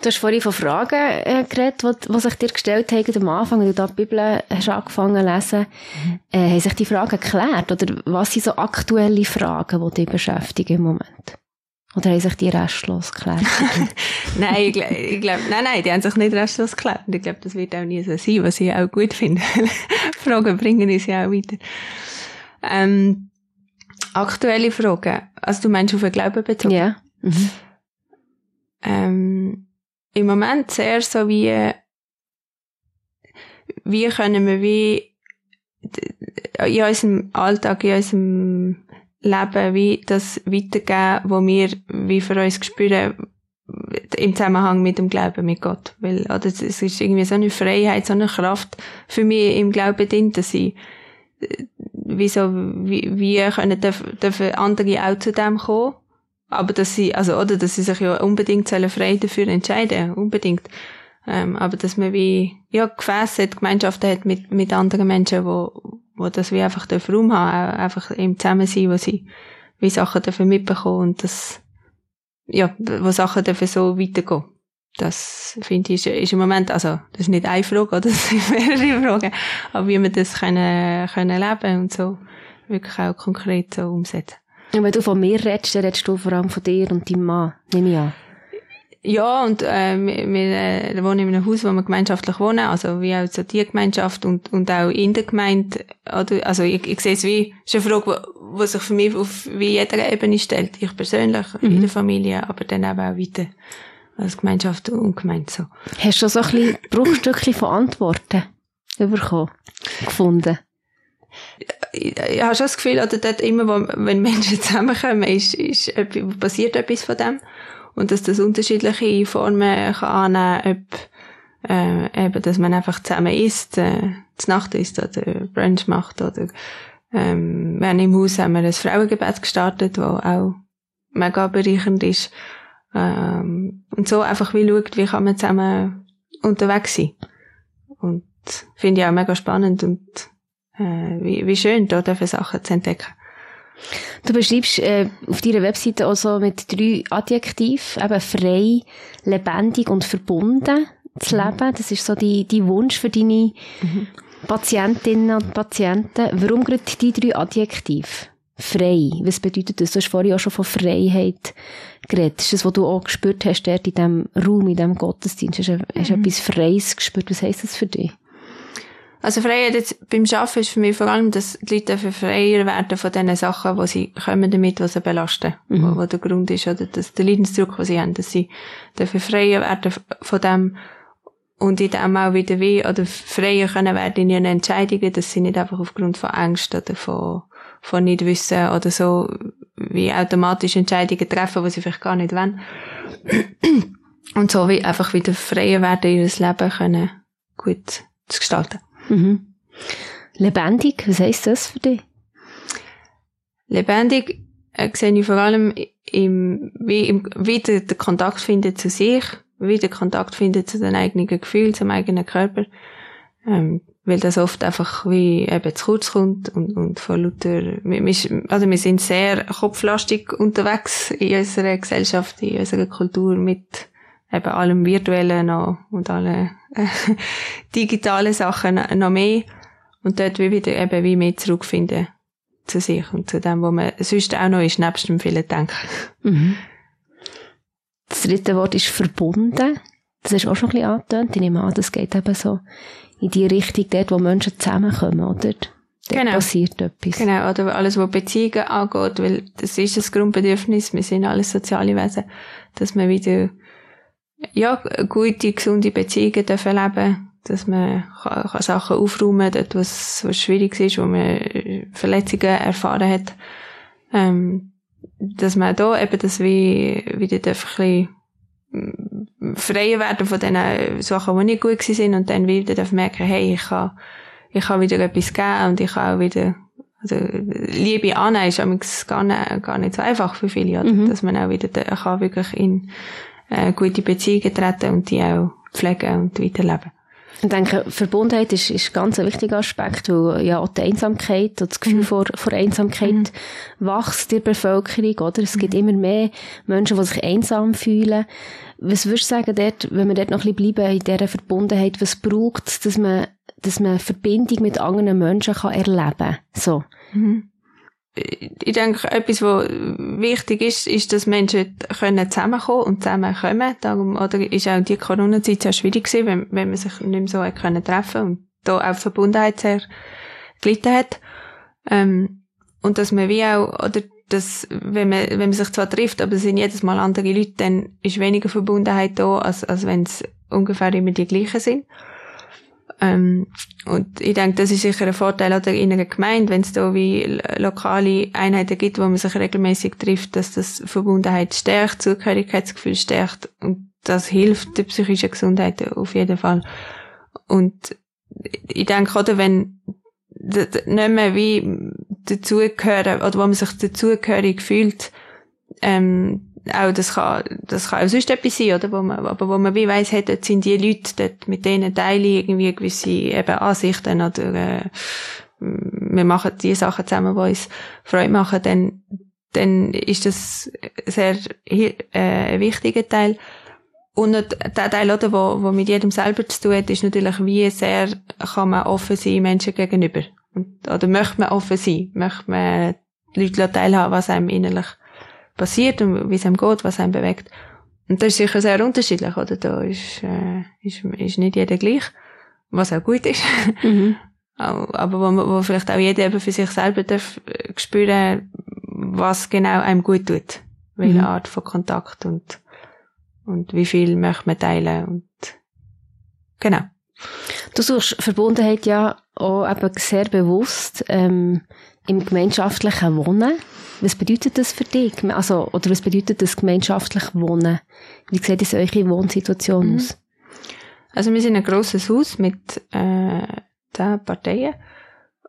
Du hast vorhin von Fragen äh, geredet, die, die sich dir gestellt haben am Anfang, als du da die Bibel hast angefangen zu lesen. Mhm. Äh, haben sich die Fragen geklärt? Oder was sind so aktuelle Fragen, die dich beschäftigen im Moment? Oder haben sich die restlos geklärt? [laughs] nein, ich glaube, glaub, nein, nein, die haben sich nicht restlos geklärt. Ich glaube, das wird auch nie so sein, was ich auch gut finde. [laughs] Fragen bringen uns ja auch weiter. Ähm, aktuelle Fragen. Also du meinst auf den Glauben bezogen? Ja. Mhm. Ähm, im Moment sehr so wie, wie können wir wie in unserem Alltag, in unserem Leben wie das weitergeben, wo wir wie für uns spüren, im Zusammenhang mit dem Glauben mit Gott. Weil, oder, es ist irgendwie so eine Freiheit, so eine Kraft für mich im Glauben drin, dass ich, wie so, wie, wie können, dürfen, dürfen andere auch zu dem kommen. Aber dass sie, also, oder, dass sie sich ja unbedingt frei dafür entscheiden, unbedingt. Ähm, aber dass man wie, ja, Gefäße hat, Gemeinschaften hat mit, mit anderen Menschen, wo, wo das wie einfach den Raum haben, einfach im Zusammen sein, wo sie wie Sachen dürfen mitbekommen und das, ja, wo Sachen dürfen so weitergehen. Das finde ich, ist im Moment, also, das ist nicht eine Frage, oder? [laughs] Das sind mehrere Fragen. Aber wie wir das können, können leben und so wirklich auch konkret so umsetzen. Und wenn du von mir redest, dann redest du vor allem von dir und deinem Mann, nehme ich an. Ja, und äh, wir, wir äh, wohnen in einem Haus, wo wir gemeinschaftlich wohnen, also wie auch so die Gemeinschaft und, und auch in der Gemeinde. Also ich, ich sehe es wie, ist eine Frage, wo sich für mich auf wie jeder Ebene stellt. Ich persönlich, mhm. in der Familie, aber dann eben auch weiter als Gemeinschaft und Gemeinde so. Hast du so ein bisschen Bruchstückchen von Antworten bekommen, gefunden? Ich, ich habe schon das Gefühl, oder dort immer, wo, wenn Menschen [laughs] zusammenkommen, ist, ist, passiert etwas von dem. Und dass das unterschiedliche Formen kann annehmen, ob äh, eben, dass man einfach zusammen isst, äh, zur Nacht isst oder Brunch macht oder ähm, haben im Haus haben wir ein Frauengebet gestartet, wo auch mega bereichernd ist. Ähm, und so einfach wie schaut, wie kann man zusammen unterwegs sein. Und finde ich auch mega spannend und wie, wie schön, da dürfen Sachen zu entdecken. Du beschreibst äh, auf deiner Webseite auch so mit drei Adjektiven, eben frei, lebendig und verbunden zu mhm. leben. Das ist so die, die Wunsch für deine mhm. Patientinnen und Patienten. Warum gerade die drei Adjektive? Frei. Was bedeutet das? Du hast vorhin auch schon von Freiheit geredet. Ist das, was du auch gespürt hast, dort in diesem Raum, in diesem Gottesdienst? Hast du mhm. etwas Freies gespürt? Was heisst das für dich? Also Freiheit jetzt beim Arbeiten ist für mich vor allem, dass die Leute dafür freier werden von den Sachen, die sie kommen damit, was sie belasten, mhm. wo, wo, der Grund ist, oder dass der Leidensdruck, den sie haben, dass sie dafür freier werden von dem und in dem auch wieder wie, oder freier können werden in ihren Entscheidungen, dass sie nicht einfach aufgrund von Angst oder von, von nicht wissen oder so, wie automatisch Entscheidungen treffen, die sie vielleicht gar nicht wollen. Und so wie einfach wieder freier werden, ihr Leben können gut zu gestalten. Mhm. Lebendig, was heisst das für dich? Lebendig äh, sehe ich vor allem im, wie, im, wie der, der Kontakt findet zu sich, wie der Kontakt findet zu den eigenen Gefühlen, zum eigenen Körper. Ähm, weil das oft einfach wie eben zu kurz kommt und, und von wir, also wir sind sehr kopflastig unterwegs in unserer Gesellschaft, in unserer Kultur mit eben allem Virtuellen noch und alle äh, [laughs] digitalen Sachen noch mehr und dort wie wieder eben wie mehr zurückfinden zu sich und zu dem, wo man sonst auch noch ist, nebst dem vielen Denken. Mhm. Das dritte Wort ist verbunden. Das ist auch schon ein bisschen angetönt. Ich nehme an, das geht eben so in die Richtung dort, wo Menschen zusammenkommen, oder? Dort genau. passiert etwas. Genau, oder alles, was Beziehungen angeht, weil das ist das Grundbedürfnis, wir sind alles soziale Wesen, dass man wieder ja, gute, gesunde Beziehungen dürfen leben dass man kann, kann Sachen aufräumen dort was, was schwierig ist, wo man Verletzungen erfahren hat. Ähm, dass man da eben das wie, wieder darf ein bisschen mm, freier werden von den Sachen, die nicht gut sind und dann wieder darf merken, hey, ich kann, ich kann wieder etwas geben und ich kann auch wieder, also, Liebe annehmen ist gar nicht, gar nicht so einfach für viele, oder? Mhm. dass man auch wieder, kann wirklich in, äh, gute Beziehungen treten und die auch pflegen und weiterleben. Ich denke, Verbundenheit ist, ist ganz ein wichtiger Aspekt, weil ja auch die Einsamkeit und das Gefühl mhm. vor, vor Einsamkeit mhm. wächst in der Bevölkerung, oder? Es gibt mhm. immer mehr Menschen, die sich einsam fühlen. Was würdest du sagen, dort, wenn wir dort noch ein bisschen bleiben in dieser Verbundenheit, was braucht es, dass man, dass man Verbindung mit anderen Menschen kann erleben kann? So. Mhm ich denke, etwas, was wichtig ist, ist, dass Menschen können zusammenkommen und zusammenkommen. Darum, oder ist auch die Corona-Zeit sehr schwierig gewesen, wenn, wenn man sich nicht mehr so können treffen und da auch Verbundenheit sehr gelitten hat. Ähm, und dass man wie auch, oder dass, wenn man, wenn man sich zwar trifft, aber es sind jedes Mal andere Leute, dann ist weniger Verbundenheit da, als, als wenn es ungefähr immer die gleichen sind. Ähm, und ich denke, das ist sicher ein Vorteil oder in einer Gemeinde, wenn es da wie lokale Einheiten gibt, wo man sich regelmäßig trifft, dass das Verbundenheit stärkt, Zugehörigkeitsgefühl stärkt und das hilft der psychischen Gesundheit auf jeden Fall. Und ich denke, oder wenn nicht mehr wie dazugehören, oder wo man sich dazugehörig fühlt, ähm, auch das kann, das kann auch sonst etwas sein, oder? Wo man, aber wo man wie weiss, hey, dort sind die Leute, dort mit denen teile irgendwie gewisse eben Ansichten oder, äh, wir machen die Sachen zusammen, die uns Freude machen, dann, dann ist das sehr, äh, ein wichtiger Teil. Und der Teil, oder, wo, wo mit jedem selber zu tun hat, ist natürlich, wie sehr kann man offen sein Menschen gegenüber. Und, oder möchte man offen sein? Möchte man die Leute teilhaben, was einem innerlich passiert und wie es einem geht, was einem bewegt. Und das ist sicher sehr unterschiedlich, oder? Da ist, äh, ist, ist nicht jeder gleich, was auch gut ist. Mhm. [laughs] Aber wo, wo vielleicht auch jeder eben für sich selber darf äh, spüren, was genau einem gut tut. Welche mhm. Art von Kontakt und und wie viel möchte man teilen und genau. Du suchst Verbundenheit ja auch eben sehr bewusst ähm, im gemeinschaftlichen Wohnen. Was bedeutet das für dich? Also, oder was bedeutet das gemeinschaftlich Wohnen? Wie sieht es eure Wohnsituation mhm. aus? Also wir sind ein grosses Haus mit äh, zehn Parteien,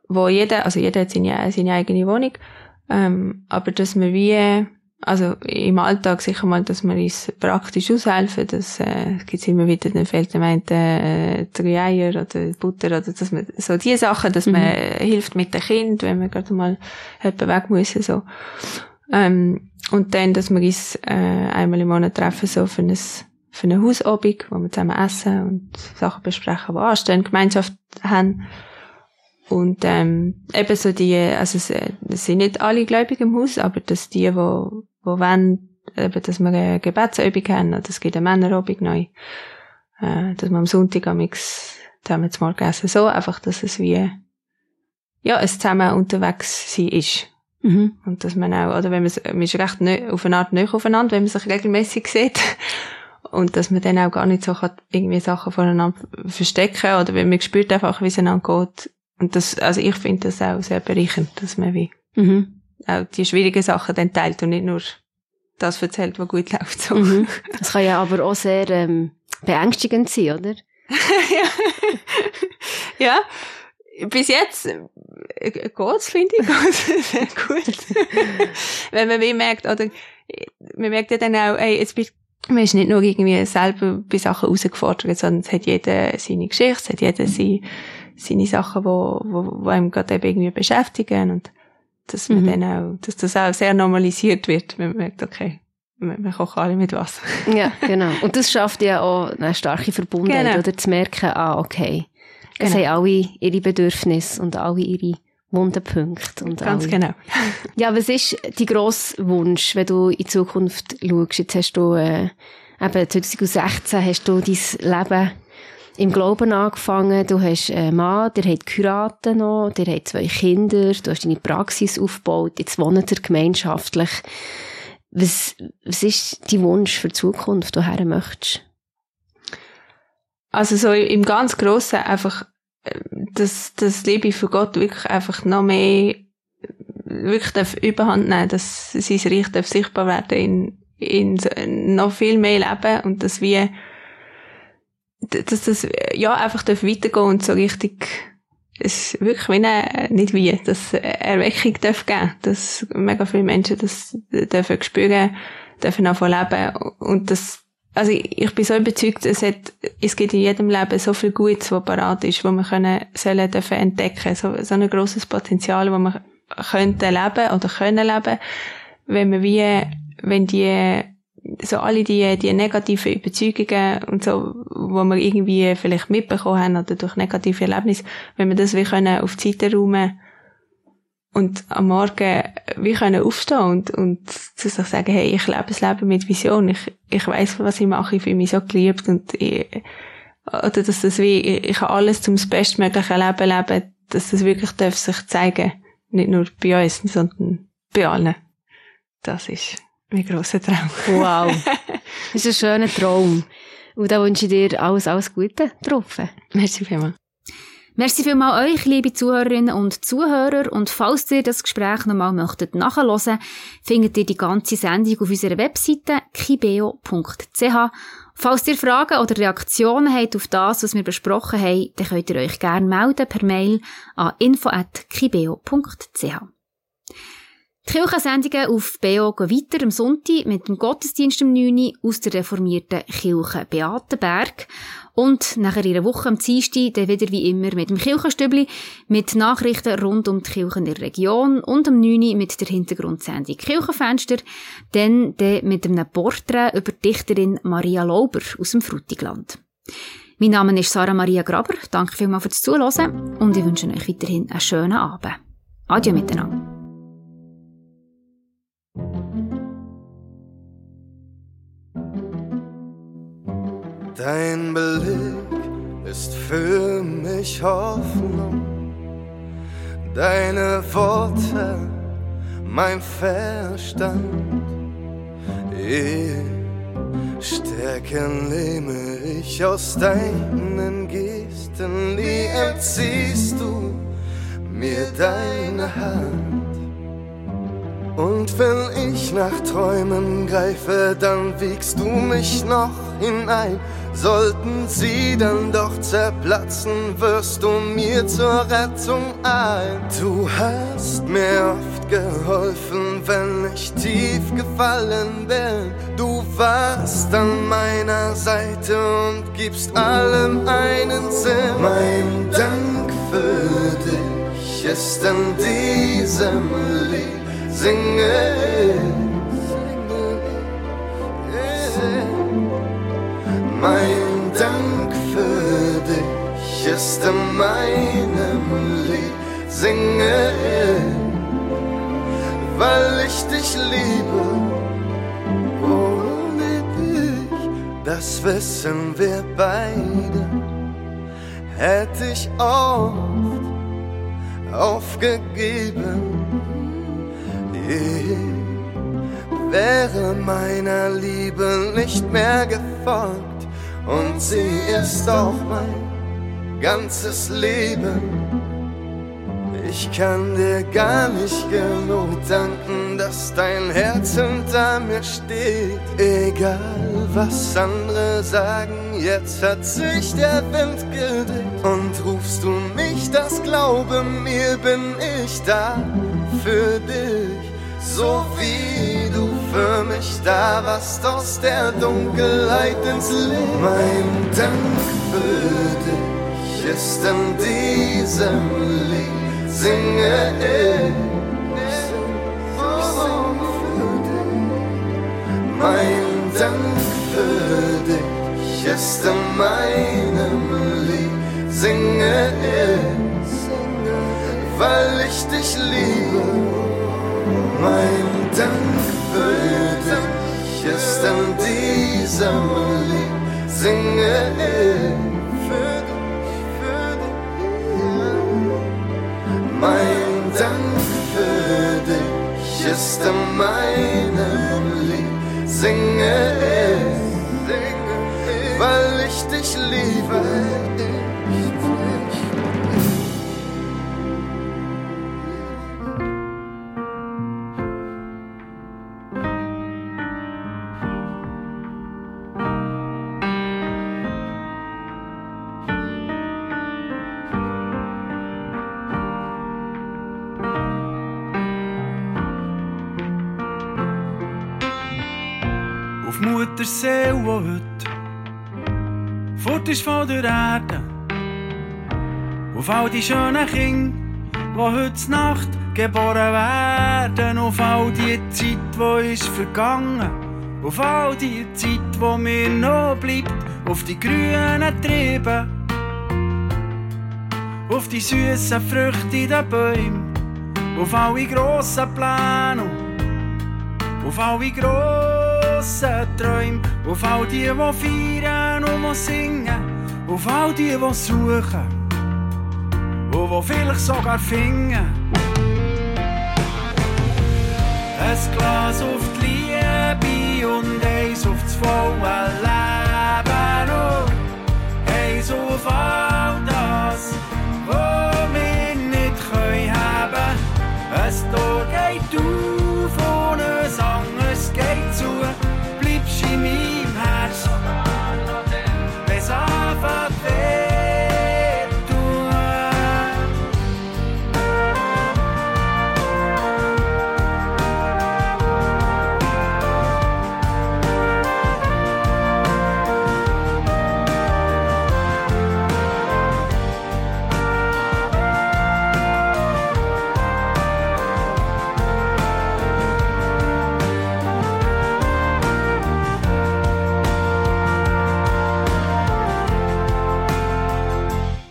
wo jeder, also jeder hat seine, seine eigene Wohnung, ähm, aber dass wir wie also im Alltag sicher mal, dass wir uns praktisch aushelfen, dass äh, gibt immer wieder, dann fehlt dem einen äh, drei Eier oder Butter oder dass man so die Sachen, dass mhm. man hilft mit dem Kind, wenn man gerade mal jemand weg muss so. Ähm, und dann, dass wir uns äh, einmal im Monat treffen so für ein für eine Hausabend, wo wir zusammen essen und Sachen besprechen, die anstehen, Gemeinschaft haben. Und ähm, eben so die, also es, es sind nicht alle gläubig im Haus, aber dass die, wo, wo wollen, eben, dass wir eine Gebetsübung haben, oder es gibt eine Männerübung neu, äh, dass man am Sonntag am X, wir jetzt morgen essen, so, einfach, dass es wie, ja, es zusammen unterwegs sein ist. Mhm. Und dass man auch, oder wenn man, man ist recht nö, auf eine Art nicht aufeinander, wenn man sich regelmäßig sieht. [laughs] Und dass man dann auch gar nicht so kann, irgendwie Sachen voneinander verstecken, oder wenn man spürt einfach, wie es einander geht, und das, also ich finde das auch sehr bereichernd, dass man wie mhm. Auch die schwierigen Sachen dann teilt und nicht nur das erzählt, was gut läuft. So. Mhm. [laughs] Das kann ja aber auch sehr ähm, beängstigend sein, oder? [laughs] ja. ja. Bis jetzt äh, geht's, finde ich, geht's [laughs] sehr gut. Wenn man wie merkt, oder man merkt ja dann auch, ey, jetzt bist man ist nicht nur irgendwie selber bei Sachen herausgefordert, sondern es hat jeder seine Geschichte, es hat jeder seine seine Sachen, wo, wo, wo einem gerade eben irgendwie beschäftigen und dass man mhm. dann auch, dass das auch sehr normalisiert wird, wenn man merkt, okay, wir, kochen alle mit Wasser. ja, [laughs] genau. Und das schafft ja auch eine starke Verbundenheit, genau. oder zu merken, ah, okay, es genau. haben alle ihre Bedürfnisse und alle ihre Wundenpunkte. Und Ganz alle. genau. ja, was ist dein grosser Wunsch, wenn du in Zukunft schaust? Jetzt hast du, äh, eben 2016 hast du dein Leben im Glauben angefangen. Du hast einen Mann, der hat geheiratet noch, der hat zwei Kinder, du hast deine Praxis aufgebaut, jetzt wohnt er gemeinschaftlich. Was, was ist dein Wunsch für die Zukunft, woher möchtest? Also so im ganz Grossen einfach, dass das Liebe für Gott wirklich einfach noch mehr wirklich darf überhand nehmen, dass sein Reich darf sichtbar werden in, in noch viel mehr Leben und dass wir dass das ja einfach darf weitergehen und so richtig es wirklich wie eine, nicht wie, dass Erweckung darf geben, dass mega viele Menschen das dürfen spüren, dürfen davon leben. Und das also ich bin so überzeugt, es, hat, es gibt in jedem Leben so viel Gutes, was parat ist, wo wir können, sollen dürfen entdecken, so, so ein grosses Potenzial, wo wir könnten leben oder können leben, wenn wir wie, wenn die so alle die, die negativen Überzeugungen und so, wo wir irgendwie vielleicht mitbekommen haben oder durch negative Erlebnisse, wenn wir das wie können auf die Seite räumen und am Morgen wie können aufstehen und, und zu sich sagen, hey, ich lebe das Leben mit Vision, ich, ich weiß, was ich mache, ich fühle mich so geliebt und ich, oder dass das wie, ich, kann alles zum bestmöglichen Leben leben, dass das wirklich darf sich zeigen, nicht nur bei uns, sondern bei allen. Das ist mein grosser Traum. Wow. [laughs] Das ist ein schöner Traum. Und da wünsche ich dir alles, alles Gute drauf. Merci vielmals. Merci vielmals euch, liebe Zuhörerinnen und Zuhörer. Und falls ihr das Gespräch nochmal möchtet nachhören, findet ihr die ganze Sendung auf unserer Webseite kibeo.ch. Falls ihr Fragen oder Reaktionen habt auf das, was wir besprochen haben, dann könnt ihr euch gerne melden per Mail an info.kibeo.ch. Die Kirchensendungen auf BO gehen weiter am Sonntag mit dem Gottesdienst am 9. Uhr aus der reformierten Kirche Beatenberg. Und nachher ihre Woche am Dienstag dann wieder wie immer mit dem Kirchenstübli, mit Nachrichten rund um die Kirchen in der Region und am 9. Uhr mit der Hintergrundsendung Kirchenfenster, dann, dann mit einem Porträt über die Dichterin Maria Lauber aus dem Frutigland. Mein Name ist Sarah Maria Graber. Danke vielmals fürs Zuhören und ich wünsche euch weiterhin einen schönen Abend. Adieu miteinander. Dein Blick ist für mich Hoffnung, deine Worte mein Verstand. Ich Stärken nehme ich aus deinen Gesten, nie entziehst du mir deine Hand. Und wenn ich nach Träumen greife, dann wiegst du mich noch hinein. Sollten sie dann doch zerplatzen, wirst du mir zur Rettung ein. Du hast mir oft geholfen, wenn ich tief gefallen bin. Du warst an meiner Seite und gibst allem einen Sinn. Mein Dank für dich ist in diesem Lied singe. Mein Dank für dich ist in meinem Lied, singe, weil ich dich liebe. Ohne dich, das wissen wir beide, hätte ich oft aufgegeben wäre meiner Liebe nicht mehr gefolgt und sie ist auch mein ganzes Leben. Ich kann dir gar nicht genug danken, dass dein Herz hinter mir steht. Egal was andere sagen, jetzt hat sich der Wind gedreht. Und rufst du mich, das glaube mir, bin ich da für dich so wie für mich da warst aus der Dunkelheit ins Licht. Mein Dank für dich ist in diesem Lied, singe ich. Mein Dank für dich ist in meinem Lied, singe ich, weil ich dich liebe. Mein Dank für dich ist an diesem Lied, singe ich für dich, für dich. Mein Dank für dich ist an meinem Lied, singe ich, weil ich dich liebe. Von der Erde. Auf all die schönen Kinder, die heute Nacht geboren werden. Auf all die Zeit, die ist vergangen. Auf all die Zeit, die mir noch bleibt. Auf die grünen Triebe. Auf die süßen Früchte in den Bäumen. Auf alle grossen Pläne. Auf alle grossen Träume, auf all die, die feiern und die singen, auf all die, die suchen und die vielleicht sogar finden. Ein Glas auf die Liebe und eins auf das volle Leben und eins auf all das, was wir nicht können haben. Ein Tor geht auf und ein anderes geht zu. see me.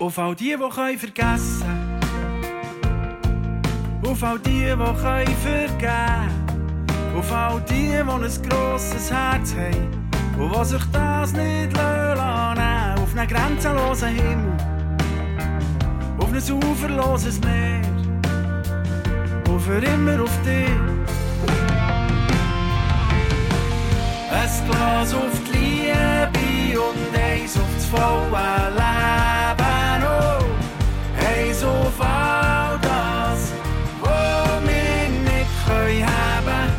Auf all die, die vergessen. Können Auf all die, die können vergeben. Auf all die, die ein grosses Herz haben Und die sich das nicht lassen. Auf einen grenzenlosen Himmel. Auf ein uferloses Meer. Und für immer auf dich. Ein Glas auf die Liebe und eins auf das volle Leben so all das, wo wir nicht können haben.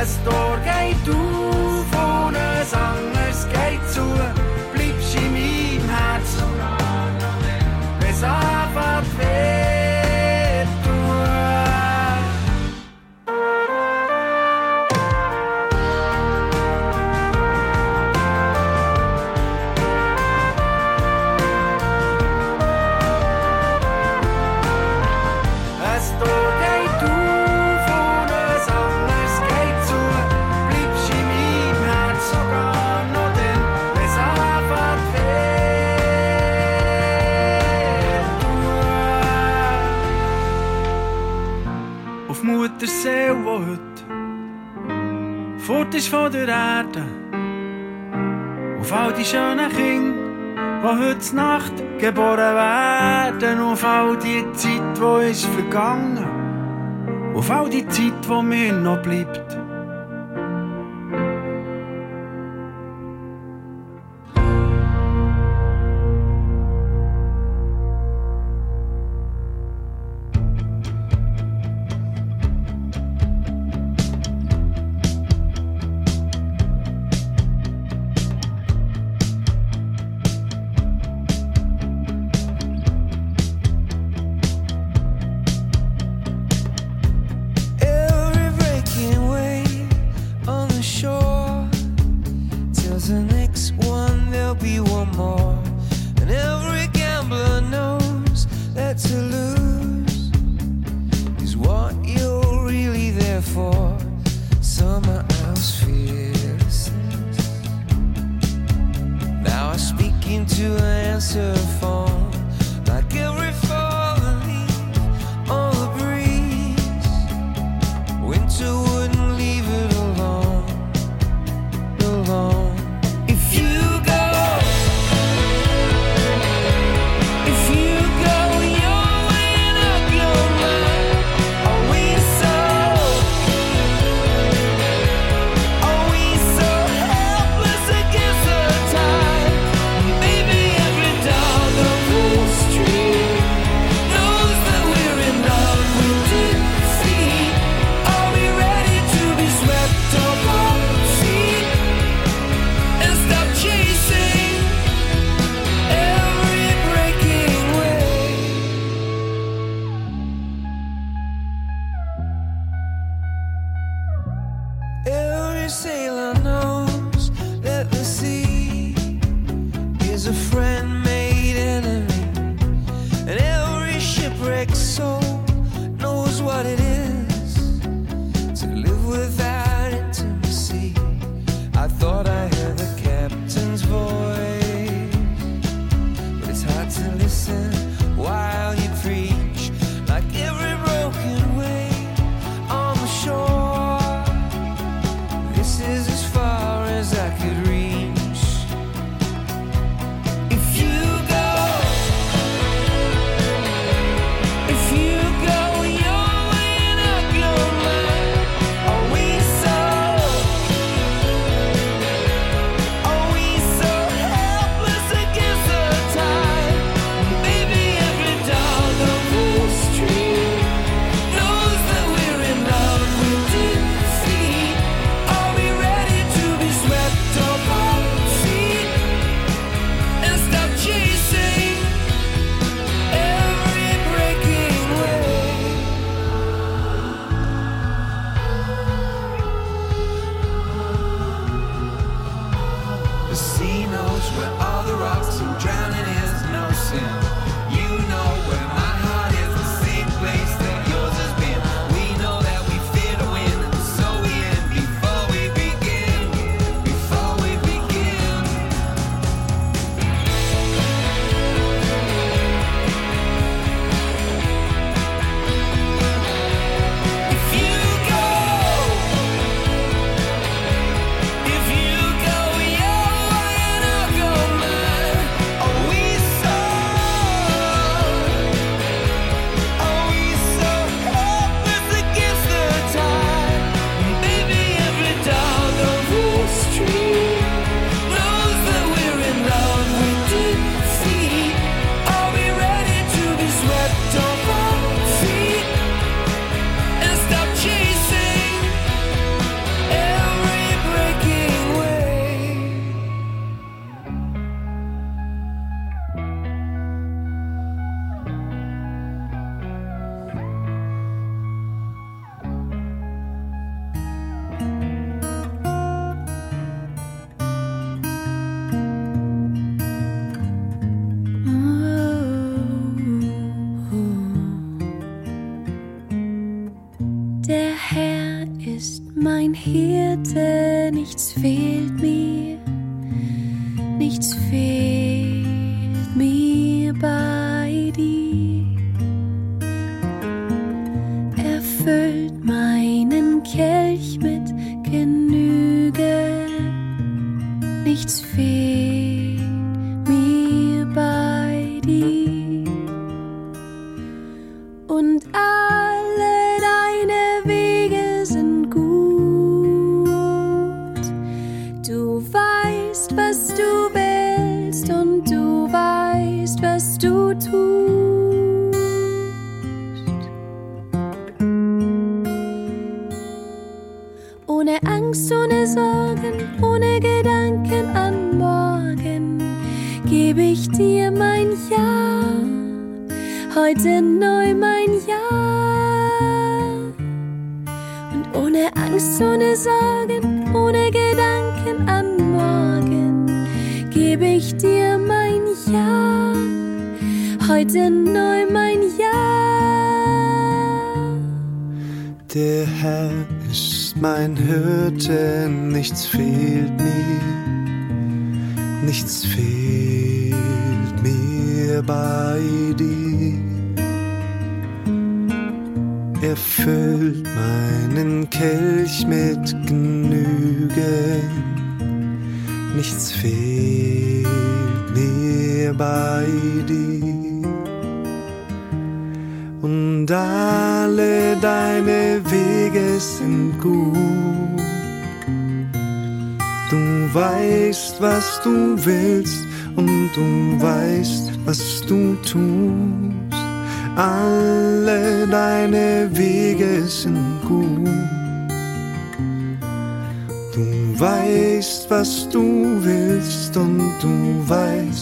Es Tor geht auf ohne Sang. Garten. Auf all die schönen Kinder, die heute Nacht geboren werden. Auf all die Zeit, die ist vergangen. Auf all die Zeit, die mir noch bleibt.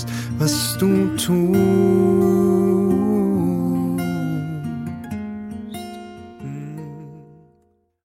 Christ. When